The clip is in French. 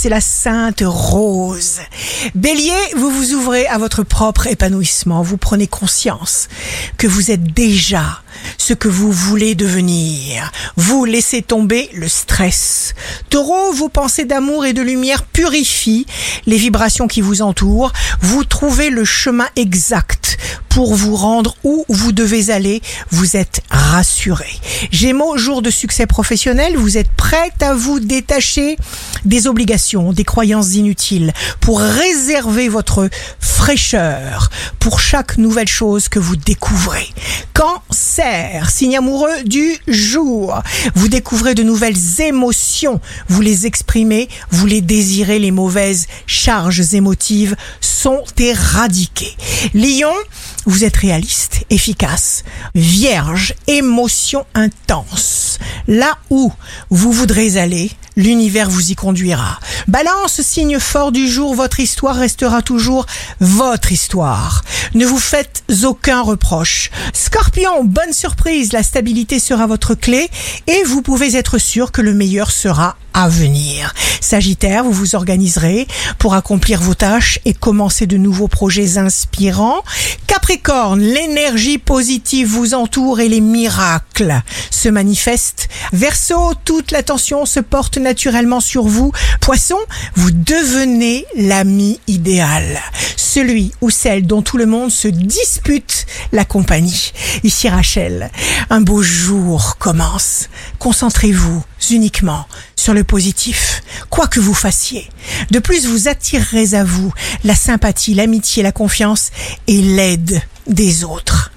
c'est la sainte rose. Bélier, vous vous ouvrez à votre propre épanouissement. Vous prenez conscience que vous êtes déjà ce que vous voulez devenir. Vous laissez tomber le stress. Taureau, vos pensées d'amour et de lumière purifient les vibrations qui vous entourent. Vous trouvez le chemin exact pour vous rendre où vous devez aller. Vous êtes rassuré. Gémeaux, jour de succès professionnel, vous êtes prêt à vous détacher des obligations, des croyances inutiles pour réserver votre fraîcheur pour chaque nouvelle chose que vous découvrez. Cancer, signe amoureux du jour. Vous découvrez de nouvelles émotions. Vous les exprimez, vous les désirez. Les mauvaises charges émotives sont éradiquées. Lion, vous êtes réaliste, efficace, vierge, émotion intense. Là où vous voudrez aller, l'univers vous y conduira. Balance, signe fort du jour, votre histoire restera toujours votre histoire. Ne vous faites aucun reproche. Scorpion, bonne surprise, la stabilité sera votre clé et vous pouvez être sûr que le meilleur sera à venir. Sagittaire, vous vous organiserez pour accomplir vos tâches et commencer de nouveaux projets inspirants. Capricorne, l'énergie positive vous entoure et les miracles se manifestent. Verseau, toute l'attention se porte naturellement sur vous. Poisson, vous devenez l'ami idéal. Celui ou celle dont tout le monde se dispute la compagnie. Ici Rachel, un beau jour commence. Concentrez-vous uniquement sur le positif, quoi que vous fassiez. De plus, vous attirerez à vous la sympathie, l'amitié, la confiance et l'aide des autres.